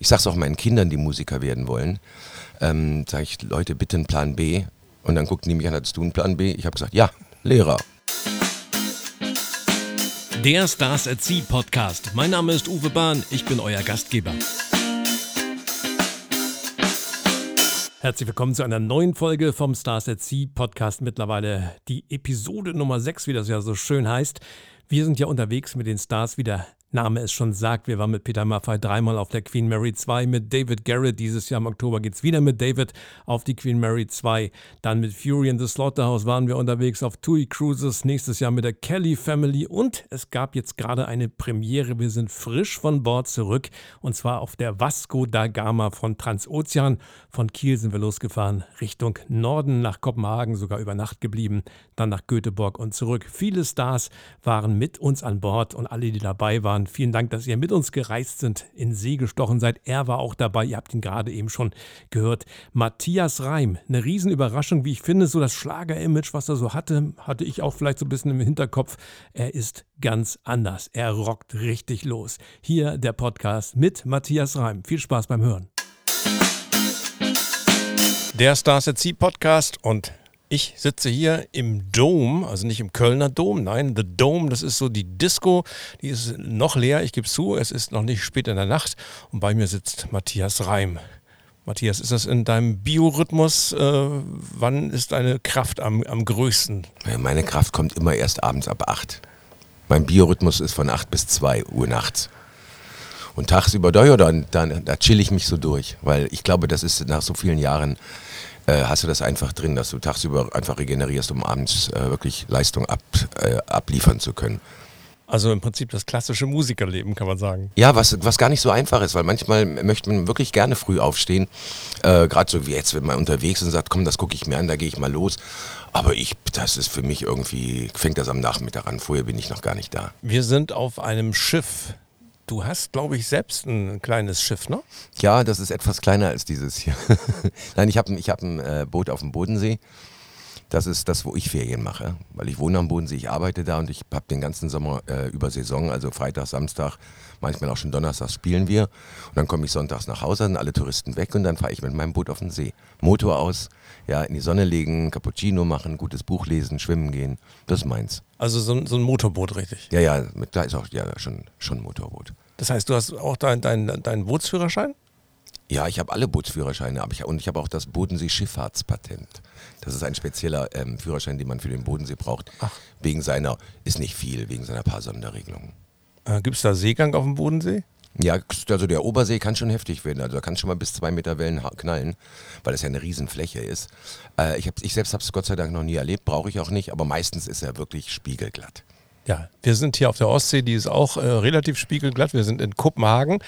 Ich sage es auch meinen Kindern, die Musiker werden wollen. Ähm, sage ich, Leute, bitte einen Plan B. Und dann guckten die mich an, hattest du einen Plan B? Ich habe gesagt, ja, Lehrer. Der Stars at Sea Podcast. Mein Name ist Uwe Bahn, ich bin euer Gastgeber. Herzlich willkommen zu einer neuen Folge vom Stars at Sea Podcast. Mittlerweile die Episode Nummer 6, wie das ja so schön heißt. Wir sind ja unterwegs mit den Stars wieder Name es schon sagt, wir waren mit Peter Maffay dreimal auf der Queen Mary 2, mit David Garrett. Dieses Jahr im Oktober geht es wieder mit David auf die Queen Mary 2. Dann mit Fury in the Slaughterhouse waren wir unterwegs auf TUI Cruises. Nächstes Jahr mit der Kelly Family. Und es gab jetzt gerade eine Premiere. Wir sind frisch von Bord zurück. Und zwar auf der Vasco da Gama von Transozean. Von Kiel sind wir losgefahren Richtung Norden nach Kopenhagen, sogar über Nacht geblieben. Dann nach Göteborg und zurück. Viele Stars waren mit uns an Bord und alle, die dabei waren, Vielen Dank, dass ihr mit uns gereist sind, in See gestochen seid. Er war auch dabei, ihr habt ihn gerade eben schon gehört. Matthias Reim, eine Riesenüberraschung, wie ich finde, so das Schlager-Image, was er so hatte, hatte ich auch vielleicht so ein bisschen im Hinterkopf. Er ist ganz anders. Er rockt richtig los. Hier der Podcast mit Matthias Reim. Viel Spaß beim Hören. Der Stars at Sea Podcast und ich sitze hier im Dome, also nicht im Kölner Dom, nein, The Dome, das ist so die Disco, die ist noch leer, ich gebe zu, es ist noch nicht spät in der Nacht und bei mir sitzt Matthias Reim. Matthias, ist das in deinem Biorhythmus? Äh, wann ist deine Kraft am, am größten? Meine Kraft kommt immer erst abends ab 8. Mein Biorhythmus ist von 8 bis 2 Uhr nachts. Und tagsüber, da, dann, dann, da chill ich mich so durch, weil ich glaube, das ist nach so vielen Jahren äh, hast du das einfach drin, dass du tagsüber einfach regenerierst, um abends äh, wirklich Leistung ab, äh, abliefern zu können. Also im Prinzip das klassische Musikerleben, kann man sagen. Ja, was, was gar nicht so einfach ist, weil manchmal möchte man wirklich gerne früh aufstehen. Äh, Gerade so wie jetzt, wenn man unterwegs ist und sagt, komm, das gucke ich mir an, da gehe ich mal los. Aber ich, das ist für mich irgendwie, fängt das am Nachmittag an. Vorher bin ich noch gar nicht da. Wir sind auf einem Schiff Du hast, glaube ich, selbst ein kleines Schiff, ne? Ja, das ist etwas kleiner als dieses hier. Nein, ich habe ich hab ein äh, Boot auf dem Bodensee. Das ist das, wo ich Ferien mache, weil ich wohne am Bodensee, ich arbeite da und ich habe den ganzen Sommer äh, über Saison, also Freitag, Samstag, manchmal auch schon Donnerstag spielen wir. Und dann komme ich sonntags nach Hause, sind alle Touristen weg und dann fahre ich mit meinem Boot auf den See. Motor aus, ja, in die Sonne legen, Cappuccino machen, gutes Buch lesen, schwimmen gehen. Das ist meins. Also so, so ein Motorboot, richtig? Ja, ja, mit, da ist auch ja, schon, schon ein Motorboot. Das heißt, du hast auch deinen dein, dein Bootsführerschein? Ja, ich habe alle Bootsführerscheine aber ich, und ich habe auch das Bodensee-Schifffahrtspatent. Das ist ein spezieller ähm, Führerschein, den man für den Bodensee braucht. Ach. Wegen seiner, ist nicht viel, wegen seiner paar Sonderregelungen. Äh, Gibt es da Seegang auf dem Bodensee? Ja, also der Obersee kann schon heftig werden. Also da kann schon mal bis zwei Meter Wellen knallen, weil das ja eine Riesenfläche ist. Äh, ich, hab, ich selbst habe es Gott sei Dank noch nie erlebt, brauche ich auch nicht, aber meistens ist er wirklich spiegelglatt. Ja, wir sind hier auf der Ostsee, die ist auch äh, relativ spiegelglatt. Wir sind in Kopenhagen,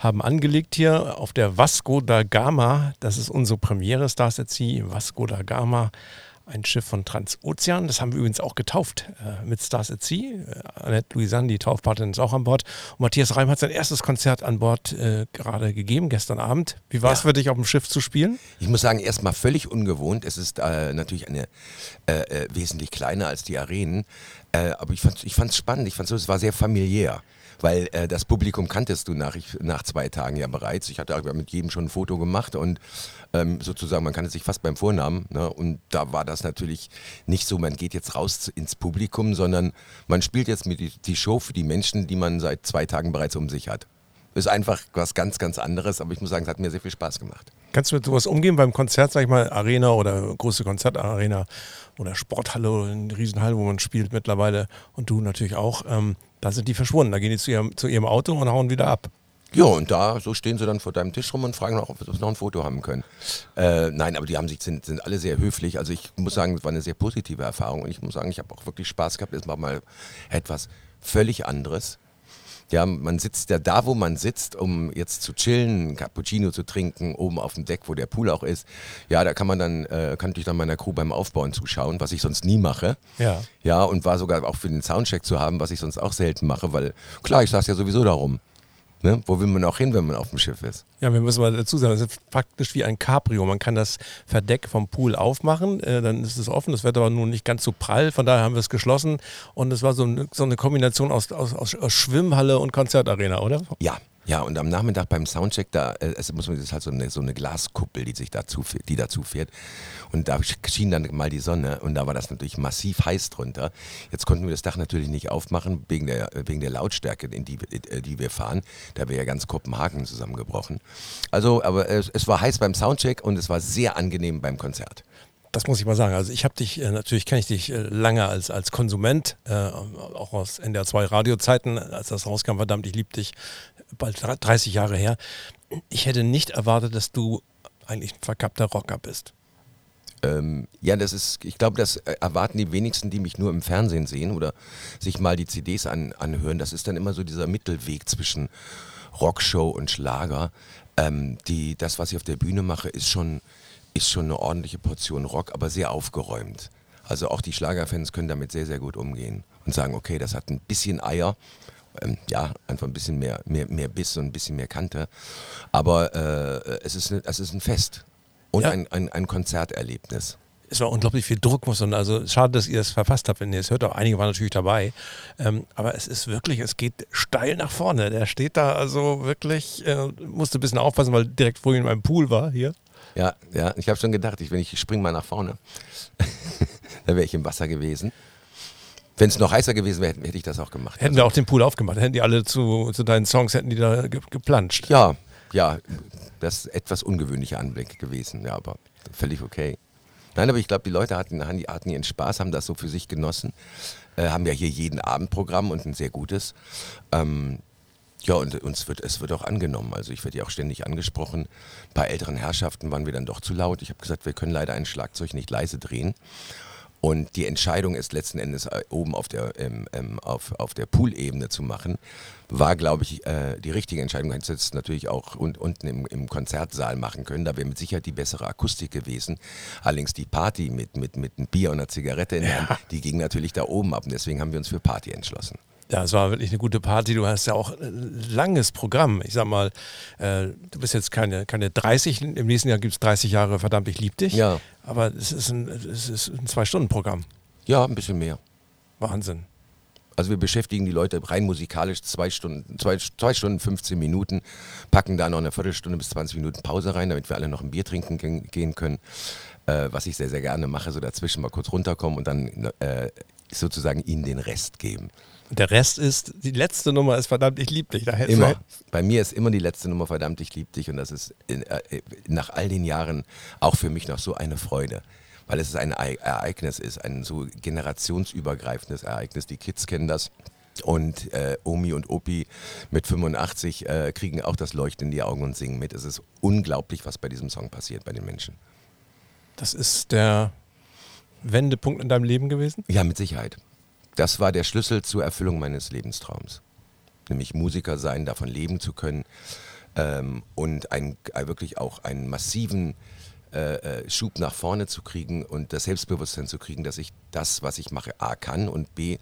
haben angelegt hier auf der Vasco da Gama. Das ist unsere Premiere Stars at Vasco da Gama ein Schiff von Transozean. Das haben wir übrigens auch getauft äh, mit Stars at Sea. Äh, Annette Louisanne, die Taufpatin, ist auch an Bord. Und Matthias Reim hat sein erstes Konzert an Bord äh, gerade gegeben, gestern Abend. Wie war es ja. für dich, auf dem Schiff zu spielen? Ich muss sagen, erstmal völlig ungewohnt. Es ist äh, natürlich eine äh, äh, wesentlich kleiner als die Arenen. aber ich fand es ich spannend. Ich fand es war sehr familiär weil äh, das Publikum kanntest du nach, ich, nach zwei Tagen ja bereits. Ich hatte mit jedem schon ein Foto gemacht und ähm, sozusagen, man kannte sich fast beim Vornamen. Ne? Und da war das natürlich nicht so, man geht jetzt raus ins Publikum, sondern man spielt jetzt mit die Show für die Menschen, die man seit zwei Tagen bereits um sich hat. Ist einfach was ganz, ganz anderes, aber ich muss sagen, es hat mir sehr viel Spaß gemacht. Kannst du mit sowas umgehen beim Konzert, sag ich mal, Arena oder große Konzertarena oder Sporthalle oder eine Riesenhalle, wo man spielt mittlerweile und du natürlich auch. Ähm, da sind die verschwunden. Da gehen die zu ihrem, zu ihrem Auto und hauen wieder ab. Ja, und da, so stehen sie dann vor deinem Tisch rum und fragen noch, ob sie noch ein Foto haben können. Äh, nein, aber die haben sich, sind, sind alle sehr höflich. Also ich muss sagen, es war eine sehr positive Erfahrung und ich muss sagen, ich habe auch wirklich Spaß gehabt. Es war mal etwas völlig anderes. Ja, man sitzt ja da, wo man sitzt, um jetzt zu chillen, Cappuccino zu trinken, oben auf dem Deck, wo der Pool auch ist. Ja, da kann man dann, äh, kann ich dann meiner Crew beim Aufbauen zuschauen, was ich sonst nie mache. Ja. Ja, und war sogar auch für den Soundcheck zu haben, was ich sonst auch selten mache, weil klar, ich saß ja sowieso da rum. Ne? Wo will man auch hin, wenn man auf dem Schiff ist? Ja, wir müssen mal dazu sagen, es ist praktisch wie ein Cabrio. Man kann das Verdeck vom Pool aufmachen, äh, dann ist es offen, das wird aber nun nicht ganz so prall, von daher haben wir es geschlossen und es war so, ein, so eine Kombination aus, aus, aus, Schwimmhalle und Konzertarena, oder? Ja, Ja, und am Nachmittag beim Soundcheck, da äh, es muss man das ist halt so eine, so eine Glaskuppel, die sich dazu, die dazu fährt. Und da schien dann mal die Sonne und da war das natürlich massiv heiß drunter. Jetzt konnten wir das Dach natürlich nicht aufmachen wegen der, wegen der Lautstärke, in die, äh, die wir fahren. Da wäre ja ganz Kopenhagen zusammengebrochen. Also, aber es, es war heiß beim Soundcheck und es war sehr angenehm beim Konzert. Das muss ich mal sagen. Also ich habe dich, äh, natürlich kenne ich dich äh, lange als, als Konsument, äh, auch aus NDR 2 Radiozeiten, als das rauskam, verdammt, ich liebe dich, bald 30 Jahre her. Ich hätte nicht erwartet, dass du eigentlich ein verkappter Rocker bist. Ähm, ja, das ist, ich glaube, das erwarten die wenigsten, die mich nur im Fernsehen sehen oder sich mal die CDs an, anhören. Das ist dann immer so dieser Mittelweg zwischen Rockshow und Schlager. Ähm, die, das, was ich auf der Bühne mache, ist schon ist schon eine ordentliche Portion Rock, aber sehr aufgeräumt. Also auch die Schlagerfans können damit sehr, sehr gut umgehen und sagen, okay, das hat ein bisschen Eier, ähm, ja, einfach ein bisschen mehr, mehr, mehr Biss und ein bisschen mehr Kante. Aber äh, es, ist, es ist ein Fest und ja. ein, ein, ein Konzerterlebnis es war unglaublich viel Druck, muss man, also schade, dass ihr es verfasst habt, wenn ihr es hört, auch einige waren natürlich dabei. Ähm, aber es ist wirklich, es geht steil nach vorne. Der steht da also wirklich, äh, musste ein bisschen aufpassen, weil direkt vorhin in meinem Pool war hier. Ja, ja, ich habe schon gedacht, ich, wenn ich springe mal nach vorne, dann wäre ich im Wasser gewesen. Wenn es noch heißer gewesen wäre, hätte ich das auch gemacht. Hätten also. wir auch den Pool aufgemacht, hätten die alle zu, zu deinen Songs, hätten die da ge geplanscht. Ja, ja, das ist etwas ungewöhnlicher Anblick gewesen, ja, aber völlig okay. Nein, aber ich glaube, die Leute hatten, hatten ihren Spaß, haben das so für sich genossen, äh, haben ja hier jeden Abend Programm und ein sehr gutes. Ähm, ja, und uns wird, es wird auch angenommen. Also ich werde ja auch ständig angesprochen. Bei älteren Herrschaften waren wir dann doch zu laut. Ich habe gesagt, wir können leider ein Schlagzeug nicht leise drehen. Und die Entscheidung ist letzten Endes äh, oben auf der, ähm, ähm, auf, auf der Poolebene zu machen, war, glaube ich, äh, die richtige Entscheidung. Hätte es natürlich auch un unten im, im Konzertsaal machen können. Da wäre mit Sicherheit die bessere Akustik gewesen. Allerdings die Party mit, mit, mit einem Bier und einer Zigarette in der Hand, die ging natürlich da oben ab. Und deswegen haben wir uns für Party entschlossen. Ja, es war wirklich eine gute Party. Du hast ja auch ein langes Programm. Ich sag mal, äh, du bist jetzt keine, keine 30, im nächsten Jahr gibt es 30 Jahre verdammt, ich lieb dich. Ja. Aber es ist ein, es ist ein Zwei-Stunden-Programm. Ja, ein bisschen mehr. Wahnsinn. Also wir beschäftigen die Leute rein musikalisch zwei Stunden, zwei, zwei Stunden 15 Minuten, packen da noch eine Viertelstunde bis 20 Minuten Pause rein, damit wir alle noch ein Bier trinken gehen können. Äh, was ich sehr, sehr gerne mache, so dazwischen mal kurz runterkommen und dann äh, sozusagen ihnen den Rest geben. Der Rest ist, die letzte Nummer ist verdammt, ich liebe dich. Da immer. Bei mir ist immer die letzte Nummer verdammt, ich liebe dich. Und das ist in, äh, nach all den Jahren auch für mich noch so eine Freude. Weil es ein Ereignis ist, ein so generationsübergreifendes Ereignis. Die Kids kennen das. Und äh, Omi und Opi mit 85 äh, kriegen auch das Leuchten in die Augen und singen mit. Es ist unglaublich, was bei diesem Song passiert bei den Menschen. Das ist der Wendepunkt in deinem Leben gewesen? Ja, mit Sicherheit. Das war der Schlüssel zur Erfüllung meines Lebenstraums. Nämlich Musiker sein, davon leben zu können ähm, und ein, äh, wirklich auch einen massiven äh, äh, Schub nach vorne zu kriegen und das Selbstbewusstsein zu kriegen, dass ich das, was ich mache, A kann und B,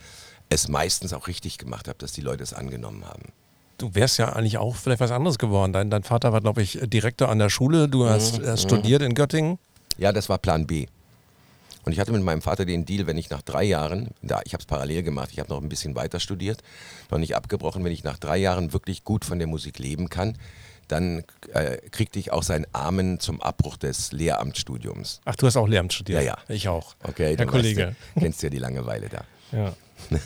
es meistens auch richtig gemacht habe, dass die Leute es angenommen haben. Du wärst ja eigentlich auch vielleicht was anderes geworden. Dein, dein Vater war, glaube ich, Direktor an der Schule. Du hast, mhm. hast studiert in Göttingen. Ja, das war Plan B. Und ich hatte mit meinem Vater den Deal, wenn ich nach drei Jahren, da, ich habe es parallel gemacht, ich habe noch ein bisschen weiter studiert, noch nicht abgebrochen, wenn ich nach drei Jahren wirklich gut von der Musik leben kann, dann äh, kriegte ich auch seinen Amen zum Abbruch des Lehramtsstudiums. Ach, du hast auch Lehramt studiert? Ja, ja. Ich auch. Okay, Herr Kollege. Du, kennst ja die Langeweile da. Ja.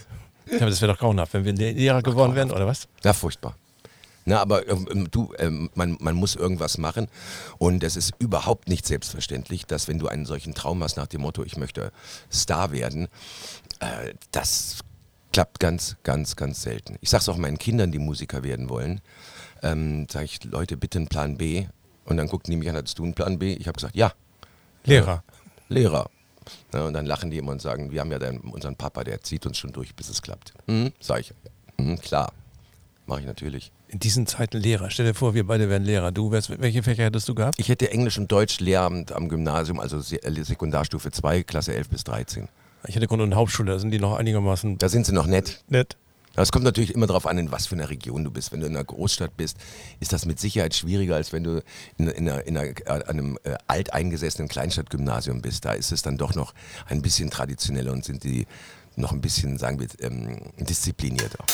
ja das wäre doch grauenhaft, wenn wir Lehrer geworden wären, oder was? Ja, furchtbar. Na, aber ähm, du, ähm, man, man muss irgendwas machen und es ist überhaupt nicht selbstverständlich, dass wenn du einen solchen Traum hast nach dem Motto, ich möchte Star werden, äh, das klappt ganz, ganz, ganz selten. Ich sage es auch meinen Kindern, die Musiker werden wollen, ähm, sage ich, Leute, bitte einen Plan B. Und dann guckten die mich an, hattest du einen Plan B? Ich habe gesagt, ja. Lehrer. Äh, Lehrer. Ja, und dann lachen die immer und sagen, wir haben ja dann unseren Papa, der zieht uns schon durch, bis es klappt. Mhm, sag ich, mhm, klar, mache ich natürlich in diesen Zeiten Lehrer. Stell dir vor, wir beide wären Lehrer. Du wärst, welche Fächer hättest du gehabt? Ich hätte Englisch und Deutsch Lehramt am Gymnasium, also äh, Sekundarstufe 2, Klasse 11 bis 13. Ich hätte Grund- und Hauptschule, da sind die noch einigermaßen. Da sind sie noch nett. Nett. Es kommt natürlich immer darauf an, in was für einer Region du bist. Wenn du in einer Großstadt bist, ist das mit Sicherheit schwieriger, als wenn du in, in, einer, in einer, äh, einem äh, alteingesessenen Kleinstadtgymnasium bist. Da ist es dann doch noch ein bisschen traditioneller und sind die noch ein bisschen, sagen wir, ähm, disziplinierter.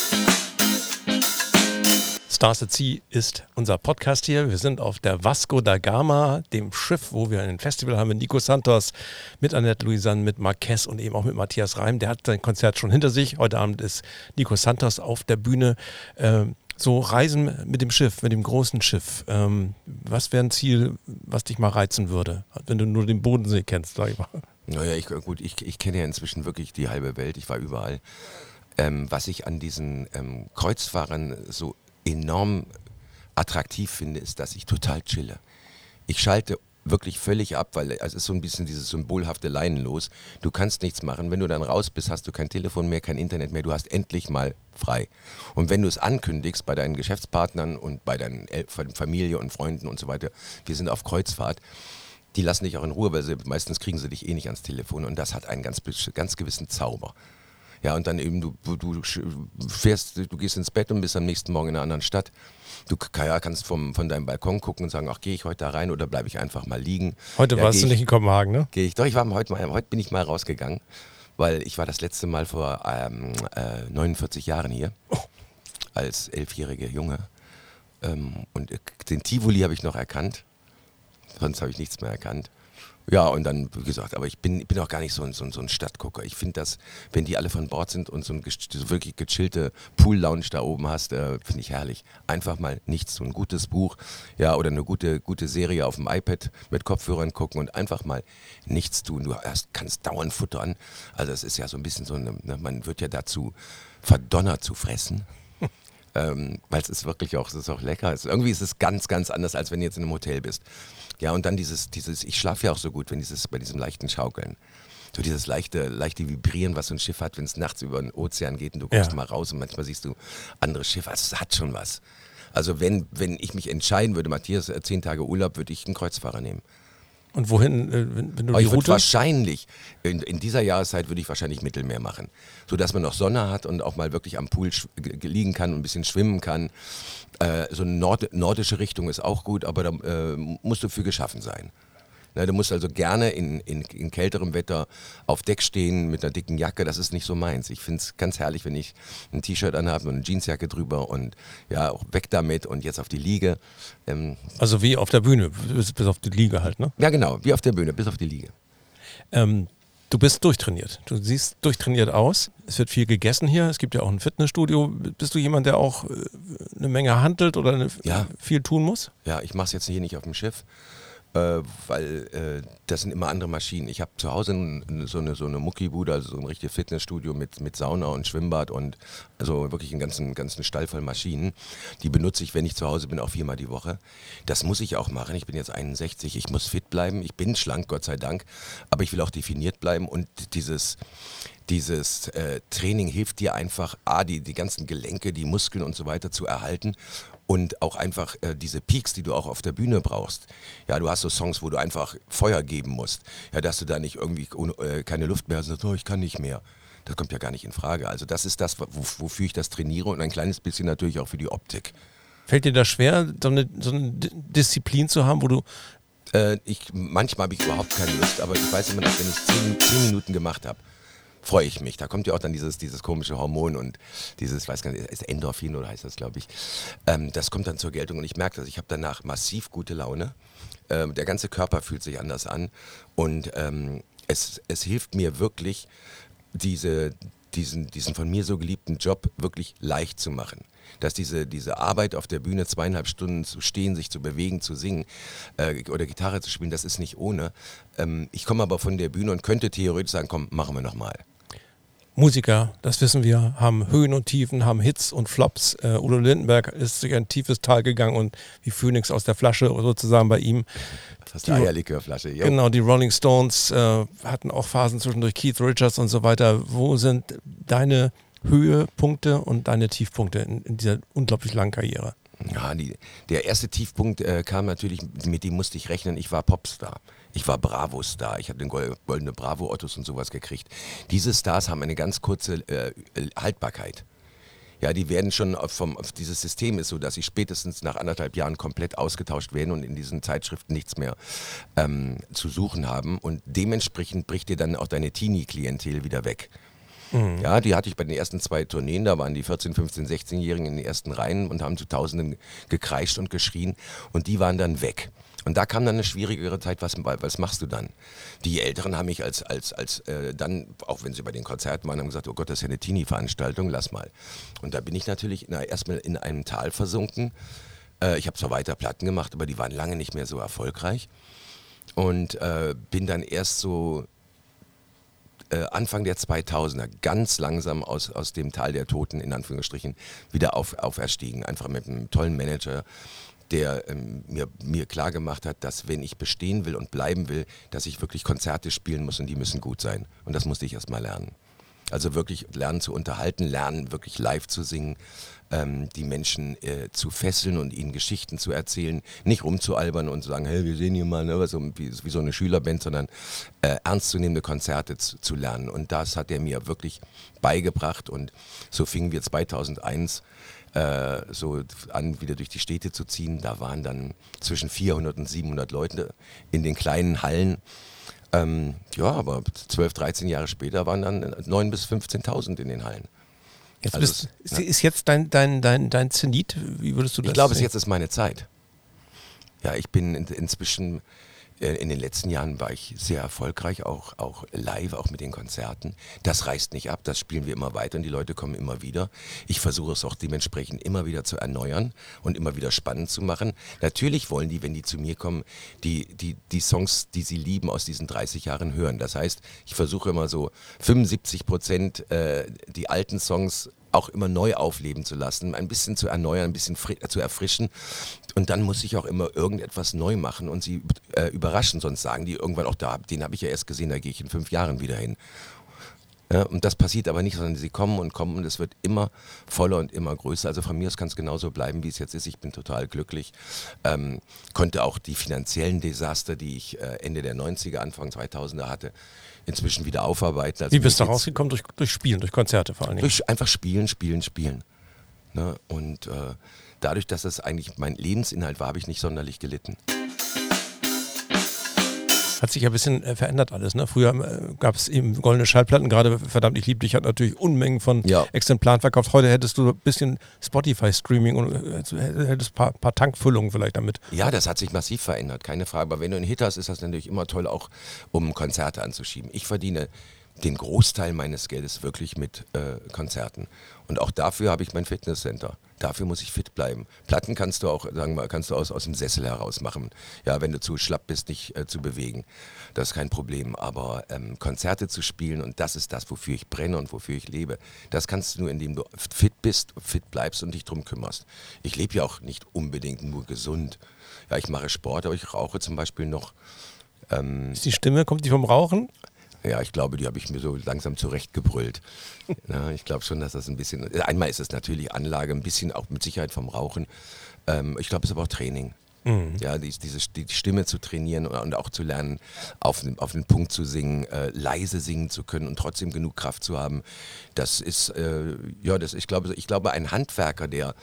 Stars at Sea ist unser Podcast hier. Wir sind auf der Vasco da Gama, dem Schiff, wo wir ein Festival haben mit Nico Santos, mit Annette Louisanne, mit Marquez und eben auch mit Matthias Reim. Der hat sein Konzert schon hinter sich. Heute Abend ist Nico Santos auf der Bühne. Ähm, so Reisen mit dem Schiff, mit dem großen Schiff. Ähm, was wäre ein Ziel, was dich mal reizen würde, wenn du nur den Bodensee kennst, sag ich mal? Naja, ich, gut, ich, ich kenne ja inzwischen wirklich die halbe Welt. Ich war überall. Ähm, was ich an diesen ähm, Kreuzfahrern so enorm attraktiv finde, ist, dass ich total chille. Ich schalte wirklich völlig ab, weil es ist so ein bisschen dieses symbolhafte Leinen los. Du kannst nichts machen. Wenn du dann raus bist, hast du kein Telefon mehr, kein Internet mehr. Du hast endlich mal frei. Und wenn du es ankündigst bei deinen Geschäftspartnern und bei deiner Familie und Freunden und so weiter, wir sind auf Kreuzfahrt, die lassen dich auch in Ruhe, weil sie, meistens kriegen sie dich eh nicht ans Telefon. Und das hat einen ganz, ganz gewissen Zauber. Ja, und dann eben, du, du fährst, du gehst ins Bett und bist am nächsten Morgen in einer anderen Stadt. Du ja, kannst vom, von deinem Balkon gucken und sagen, ach, gehe ich heute da rein oder bleibe ich einfach mal liegen. Heute ja, warst du nicht in Kopenhagen, ne? Gehe ich, doch, ich war heute mal, heute bin ich mal rausgegangen, weil ich war das letzte Mal vor ähm, äh, 49 Jahren hier, oh. als elfjähriger Junge. Ähm, und den Tivoli habe ich noch erkannt, sonst habe ich nichts mehr erkannt. Ja, und dann, wie gesagt, aber ich bin, bin auch gar nicht so ein, so, so ein Stadtgucker. Ich finde das, wenn die alle von Bord sind und so ein so wirklich gechillte Pool-Lounge da oben hast, äh, finde ich herrlich. Einfach mal nichts tun. Ein gutes Buch, ja, oder eine gute, gute Serie auf dem iPad mit Kopfhörern gucken und einfach mal nichts tun. Du hast, kannst dauernd futtern. Also es ist ja so ein bisschen so eine, ne, man wird ja dazu verdonnert zu fressen. Ähm, weil es ist wirklich auch, es ist auch lecker. Es, irgendwie ist es ganz, ganz anders, als wenn du jetzt in einem Hotel bist. Ja, und dann dieses, dieses, ich schlafe ja auch so gut, wenn dieses, bei diesem leichten Schaukeln. So dieses leichte, leichte Vibrieren, was so ein Schiff hat, wenn es nachts über den Ozean geht und du guckst ja. mal raus und manchmal siehst du andere Schiffe. Also es hat schon was. Also wenn, wenn ich mich entscheiden würde, Matthias, äh, zehn Tage Urlaub, würde ich einen Kreuzfahrer nehmen. Und wohin, äh, wenn, du Aber die ich Route? wahrscheinlich, in, in, dieser Jahreszeit würde ich wahrscheinlich Mittelmeer machen. So dass man noch Sonne hat und auch mal wirklich am Pool liegen kann und ein bisschen schwimmen kann. Äh, so eine Nord nordische Richtung ist auch gut, aber da äh, musst du für geschaffen sein. Na, du musst also gerne in, in, in, kälterem Wetter auf Deck stehen mit einer dicken Jacke. Das ist nicht so meins. Ich finde es ganz herrlich, wenn ich ein T-Shirt anhabe und eine Jeansjacke drüber und ja, auch weg damit und jetzt auf die Liege. Ähm, also wie auf der Bühne, bis, bis, auf die Liege halt, ne? Ja, genau, wie auf der Bühne, bis auf die Liege. Ähm, Du bist durchtrainiert. Du siehst durchtrainiert aus. Es wird viel gegessen hier. Es gibt ja auch ein Fitnessstudio. Bist du jemand, der auch äh, eine Menge handelt oder ja. viel tun muss? Ja, ich mache es jetzt hier nicht auf dem Schiff, äh, weil äh, das sind immer andere Maschinen. Ich habe zu Hause so eine, so eine Muckibude, also so ein richtiges Fitnessstudio mit, mit Sauna und Schwimmbad und also wirklich einen ganzen, ganzen Stall voll Maschinen. Die benutze ich, wenn ich zu Hause bin, auch viermal die Woche. Das muss ich auch machen. Ich bin jetzt 61, ich muss fit bleiben. Ich bin schlank, Gott sei Dank, aber ich will auch definiert bleiben und dieses dieses äh, Training hilft dir einfach, A, die, die ganzen Gelenke, die Muskeln und so weiter zu erhalten und auch einfach äh, diese Peaks, die du auch auf der Bühne brauchst. Ja, du hast so Songs, wo du einfach Feuer geben musst. Ja, dass du da nicht irgendwie äh, keine Luft mehr hast und sagst, oh, ich kann nicht mehr. Das kommt ja gar nicht in Frage. Also das ist das, wofür ich das trainiere und ein kleines bisschen natürlich auch für die Optik. Fällt dir das schwer, so eine, so eine Disziplin zu haben, wo du äh, ich, manchmal habe ich überhaupt keine Lust, aber ich weiß immer noch, wenn ich zehn, zehn Minuten gemacht habe, freue ich mich. Da kommt ja auch dann dieses, dieses komische Hormon und dieses, weiß gar nicht, ist Endorphin oder heißt das, glaube ich. Ähm, das kommt dann zur Geltung und ich merke das. Ich habe danach massiv gute Laune. Ähm, der ganze Körper fühlt sich anders an und ähm, es, es hilft mir wirklich, diese, diesen, diesen von mir so geliebten Job wirklich leicht zu machen. Dass diese, diese Arbeit auf der Bühne zweieinhalb Stunden zu stehen, sich zu bewegen, zu singen äh, oder Gitarre zu spielen, das ist nicht ohne. Ähm, ich komme aber von der Bühne und könnte theoretisch sagen, komm, machen wir nochmal. Musiker, das wissen wir, haben Höhen und Tiefen, haben Hits und Flops. Uh, Udo Lindenberg ist durch ein tiefes Tal gegangen und wie Phoenix aus der Flasche sozusagen bei ihm. Das ist die Eierlikörflasche. Jo. Genau, die Rolling Stones äh, hatten auch Phasen zwischendurch Keith Richards und so weiter. Wo sind deine Höhepunkte und deine Tiefpunkte in, in dieser unglaublich langen Karriere? Ja, die, der erste Tiefpunkt äh, kam natürlich, mit dem musste ich rechnen, ich war Popstar. Ich war Bravo-Star. Ich habe den goldene Bravo-Ottos und sowas gekriegt. Diese Stars haben eine ganz kurze äh, Haltbarkeit. Ja, die werden schon vom, dieses System ist so, dass sie spätestens nach anderthalb Jahren komplett ausgetauscht werden und in diesen Zeitschriften nichts mehr ähm, zu suchen haben. Und dementsprechend bricht dir dann auch deine Teenie-Klientel wieder weg. Mhm. Ja, die hatte ich bei den ersten zwei Tourneen, da waren die 14, 15, 16-Jährigen in den ersten Reihen und haben zu Tausenden gekreischt und geschrien und die waren dann weg. Und da kam dann eine schwierigere Zeit, was, was machst du dann? Die Älteren haben mich als, als, als äh, dann, auch wenn sie bei den Konzerten waren, haben gesagt, oh Gott, das ist ja eine Teenie-Veranstaltung, lass mal. Und da bin ich natürlich na, erstmal in einem Tal versunken. Äh, ich habe zwar weiter Platten gemacht, aber die waren lange nicht mehr so erfolgreich. Und äh, bin dann erst so äh, Anfang der 2000er ganz langsam aus, aus dem Tal der Toten in Anführungsstrichen wieder auf, auferstiegen. Einfach mit einem tollen Manager, der ähm, mir, mir klar gemacht hat, dass wenn ich bestehen will und bleiben will, dass ich wirklich Konzerte spielen muss und die müssen gut sein. Und das musste ich erst mal lernen. Also wirklich lernen zu unterhalten, lernen wirklich live zu singen, ähm, die Menschen äh, zu fesseln und ihnen Geschichten zu erzählen, nicht rumzualbern und zu sagen, hey, wir sehen hier mal, ne, so, wie, wie, so eine Schülerband, sondern äh, ernstzunehmende Konzerte zu, zu, lernen. Und das hat er mir wirklich beigebracht und so fingen wir 2001 äh, so an, wieder durch die Städte zu ziehen. Da waren dann zwischen 400 und 700 Leute in den kleinen Hallen. Ähm, ja, aber 12, 13 Jahre später waren dann 9.000 bis 15.000 in den Hallen. Jetzt also bist, ist, ja. ist jetzt dein, dein, dein, dein Zenit? Wie würdest du das Ich glaube, jetzt ist meine Zeit. Ja, ich bin in, inzwischen in den letzten Jahren war ich sehr erfolgreich, auch, auch live, auch mit den Konzerten. Das reißt nicht ab, das spielen wir immer weiter und die Leute kommen immer wieder. Ich versuche es auch dementsprechend immer wieder zu erneuern und immer wieder spannend zu machen. Natürlich wollen die, wenn die zu mir kommen, die, die, die Songs, die sie lieben, aus diesen 30 Jahren hören. Das heißt, ich versuche immer so 75 Prozent äh, die alten Songs auch immer neu aufleben zu lassen, ein bisschen zu erneuern, ein bisschen zu erfrischen. Und dann muss ich auch immer irgendetwas neu machen und sie äh, überraschen, sonst sagen die irgendwann auch da, den habe ich ja erst gesehen, da gehe ich in fünf Jahren wieder hin. Ja, und das passiert aber nicht, sondern sie kommen und kommen und es wird immer voller und immer größer. Also von mir aus kann es genauso bleiben, wie es jetzt ist. Ich bin total glücklich. Ähm, konnte auch die finanziellen Desaster, die ich äh, Ende der 90er, Anfang 2000er hatte, inzwischen wieder aufarbeiten. Also Wie bist du rausgekommen? Durch, durch Spielen, durch Konzerte vor allen Dingen? Durch einfach Spielen, Spielen, Spielen. Ne? Und äh, dadurch, dass das eigentlich mein Lebensinhalt war, habe ich nicht sonderlich gelitten. Hat sich ja ein bisschen äh, verändert alles. Ne? Früher äh, gab es eben goldene Schallplatten, gerade verdammt, ich liebe dich, hat natürlich Unmengen von ja. Exemplaren verkauft. Heute hättest du ein bisschen Spotify-Streaming und äh, hättest ein paar, paar, Tankfüllungen vielleicht damit. Ja, das hat sich massiv verändert, keine Frage. Aber wenn du einen Hit hast, ist das natürlich immer toll, auch um Konzerte anzuschieben. Ich verdiene den Großteil meines Geldes wirklich mit äh, Konzerten. Und auch dafür habe ich mein Fitnesscenter. Dafür muss ich fit bleiben. Platten kannst du auch, sagen wir, kannst du aus, aus dem Sessel heraus machen. Ja, wenn du zu schlapp bist, nicht äh, zu bewegen. Das ist kein Problem. Aber ähm, Konzerte zu spielen, und das ist das, wofür ich brenne und wofür ich lebe, das kannst du nur, indem du fit bist, fit bleibst und dich drum kümmerst. Ich lebe ja auch nicht unbedingt nur gesund. Ja, ich mache Sport, aber ich rauche zum Beispiel noch. Ähm, ist die Stimme, kommt die vom Rauchen? Ja, ich glaube, die habe ich mir so langsam zurechtgebrüllt. ja, ich glaube schon, dass das ein bisschen. Einmal ist es natürlich Anlage, ein bisschen auch mit Sicherheit vom Rauchen. Ähm, ich glaube, es ist aber auch Training. Mhm. Ja, die, diese, die Stimme zu trainieren und auch zu lernen, auf, auf den Punkt zu singen, äh, leise singen zu können und trotzdem genug Kraft zu haben. Das ist, äh, ja, das, ich, glaube, ich glaube, ein Handwerker, der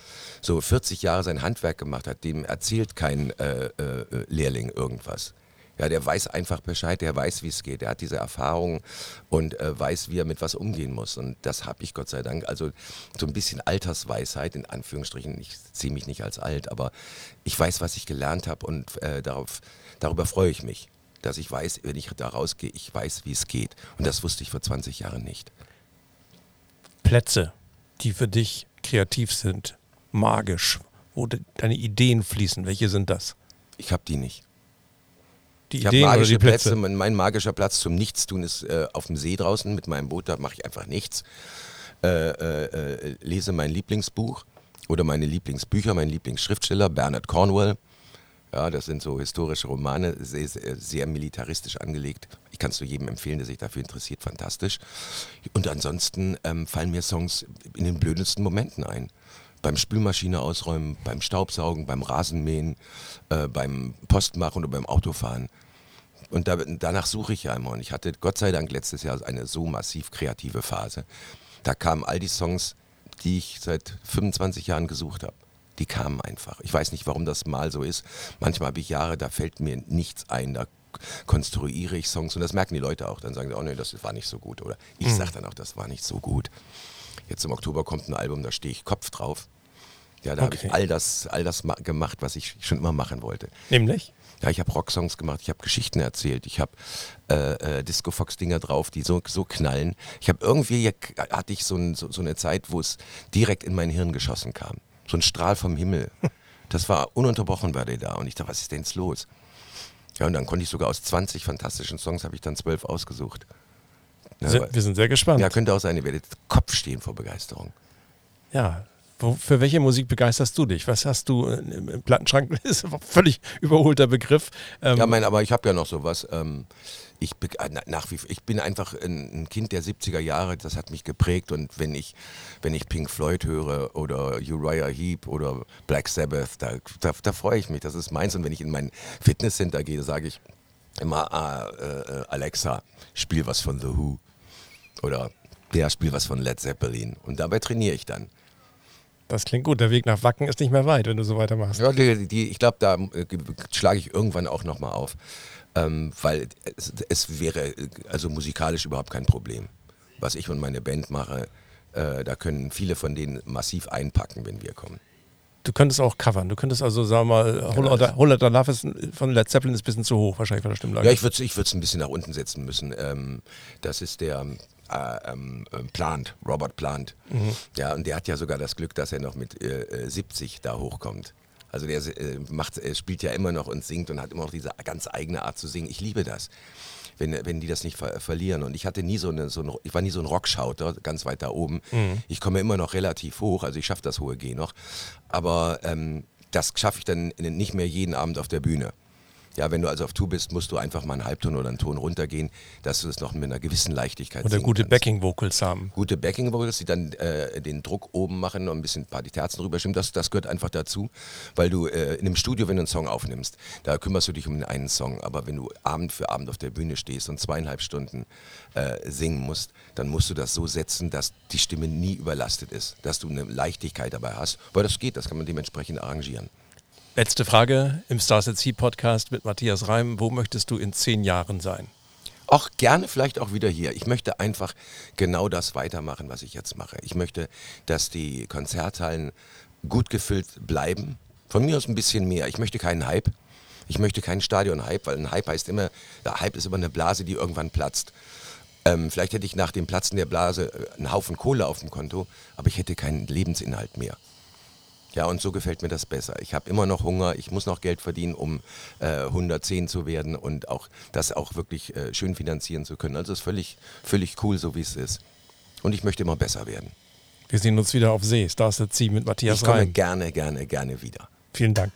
so 40 Jahre sein Handwerk gemacht hat, dem erzählt kein äh, äh Lehrling irgendwas. Ja, der weiß einfach Bescheid, der weiß, wie es geht. Er hat diese Erfahrung und äh, weiß, wie er mit was umgehen muss. Und das habe ich Gott sei Dank. Also so ein bisschen Altersweisheit, in Anführungsstrichen. Ich ziehe mich nicht als alt, aber ich weiß, was ich gelernt habe und äh, darauf, darüber freue ich mich. Dass ich weiß, wenn ich da rausgehe, ich weiß, wie es geht. Und das wusste ich vor 20 Jahren nicht. Plätze, die für dich kreativ sind, magisch, wo de deine Ideen fließen, welche sind das? Ich habe die nicht die ich Ideen magische Plätze. Plätze. Mein magischer Platz zum Nichtstun ist äh, auf dem See draußen mit meinem Boot. Da mache ich einfach nichts. Äh, äh, äh, lese mein Lieblingsbuch oder meine Lieblingsbücher, mein Lieblingsschriftsteller Bernard Cornwell. Ja, das sind so historische Romane, sehr, sehr, sehr militaristisch angelegt. Ich kann es nur jedem empfehlen, der sich dafür interessiert, fantastisch. Und ansonsten ähm, fallen mir Songs in den blödesten Momenten ein beim Spülmaschine ausräumen, beim Staubsaugen, beim Rasenmähen, äh, beim Postmachen oder beim Autofahren. Und da, danach suche ich ja immer. Und ich hatte Gott sei Dank letztes Jahr eine so massiv kreative Phase. Da kamen all die Songs, die ich seit 25 Jahren gesucht habe. Die kamen einfach. Ich weiß nicht, warum das mal so ist. Manchmal habe ich Jahre, da fällt mir nichts ein. Da konstruiere ich Songs und das merken die Leute auch. Dann sagen sie, oh nee, das war nicht so gut. Oder ich mhm. sage dann auch, das war nicht so gut. Jetzt im Oktober kommt ein Album, da stehe ich Kopf drauf. Ja, da okay. habe ich all das, all das gemacht, was ich schon immer machen wollte. Nämlich? Ja, ich habe Rocksongs gemacht, ich habe Geschichten erzählt, ich habe äh, äh, Disco Fox Dinger drauf, die so, so knallen. Ich habe irgendwie hatte ich so, ein, so, so eine Zeit, wo es direkt in mein Hirn geschossen kam. So ein Strahl vom Himmel. Das war ununterbrochen war der da und ich dachte, was ist denn jetzt los? Ja, und dann konnte ich sogar aus 20 fantastischen Songs habe ich dann zwölf ausgesucht. Ja, wir sind sehr gespannt. Ja, könnte auch sein, ihr werdet Kopf stehen vor Begeisterung. Ja, wo, für welche Musik begeisterst du dich? Was hast du im, im Plattenschrank? Das ist ein völlig überholter Begriff. Ähm ja, mein, aber ich habe ja noch sowas. Ähm, ich, äh, nach wie, ich bin einfach ein, Kind der 70er Jahre, das hat mich geprägt und wenn ich, wenn ich Pink Floyd höre oder Uriah Heep oder Black Sabbath, da, da, da freue ich mich, das ist meins und wenn ich in mein Fitnesscenter gehe, sage ich immer, ah, äh, Alexa, spiel was von The Who oder der spiel was von Led Zeppelin und dabei trainiere ich dann. Das klingt gut. Der Weg nach Wacken ist nicht mehr weit, wenn du so weitermachst. Ja, die, die, ich glaube, da äh, schlage ich irgendwann auch nochmal auf. Ähm, weil es, es, wäre also musikalisch überhaupt kein Problem. Was ich und meine Band mache, äh, da können viele von denen massiv einpacken, wenn wir kommen. Du könntest auch covern. Du könntest also, sagen wir mal, Whole Lotta Love ist von Led Zeppelin ist ein bisschen zu hoch, wahrscheinlich von der Stimmlage. Ja, ich würde es ich ein bisschen nach unten setzen müssen. Ähm, das ist der äh, ähm, äh, Plant, Robert Plant. Mhm. Ja, und der hat ja sogar das Glück, dass er noch mit äh, 70 da hochkommt. Also der äh, macht, spielt ja immer noch und singt und hat immer noch diese ganz eigene Art zu singen. Ich liebe das. Wenn, wenn die das nicht ver verlieren. Und ich hatte nie so eine, so ein, ich war nie so ein Rockschauter, ganz weit da oben. Mhm. Ich komme immer noch relativ hoch, also ich schaffe das hohe G noch. Aber ähm, das schaffe ich dann nicht mehr jeden Abend auf der Bühne. Ja, wenn du also auf Tour bist, musst du einfach mal einen Halbton oder einen Ton runtergehen, dass du es noch mit einer gewissen Leichtigkeit Oder gute Backing-Vocals haben. Gute Backing-Vocals, die dann äh, den Druck oben machen und ein bisschen ein paar die Terzen drüber stimmen, das, das gehört einfach dazu, weil du äh, in einem Studio, wenn du einen Song aufnimmst, da kümmerst du dich um den einen Song, aber wenn du Abend für Abend auf der Bühne stehst und zweieinhalb Stunden äh, singen musst, dann musst du das so setzen, dass die Stimme nie überlastet ist, dass du eine Leichtigkeit dabei hast, weil das geht, das kann man dementsprechend arrangieren. Letzte Frage im Stars at Sea Podcast mit Matthias Reim. Wo möchtest du in zehn Jahren sein? Auch gerne vielleicht auch wieder hier. Ich möchte einfach genau das weitermachen, was ich jetzt mache. Ich möchte, dass die Konzerthallen gut gefüllt bleiben. Von mir aus ein bisschen mehr. Ich möchte keinen Hype. Ich möchte keinen Stadion-Hype, weil ein Hype heißt immer, der Hype ist immer eine Blase, die irgendwann platzt. Ähm, vielleicht hätte ich nach dem Platzen der Blase äh, einen Haufen Kohle auf dem Konto, aber ich hätte keinen Lebensinhalt mehr. Ja, und so gefällt mir das besser. Ich habe immer noch Hunger, ich muss noch Geld verdienen, um äh, 110 zu werden und auch das auch wirklich äh, schön finanzieren zu können. Also es ist völlig, völlig cool, so wie es ist. Und ich möchte immer besser werden. Wir sehen uns wieder auf See. Stars at Sea mit Matthias Ich komme Reim. gerne, gerne, gerne wieder. Vielen Dank.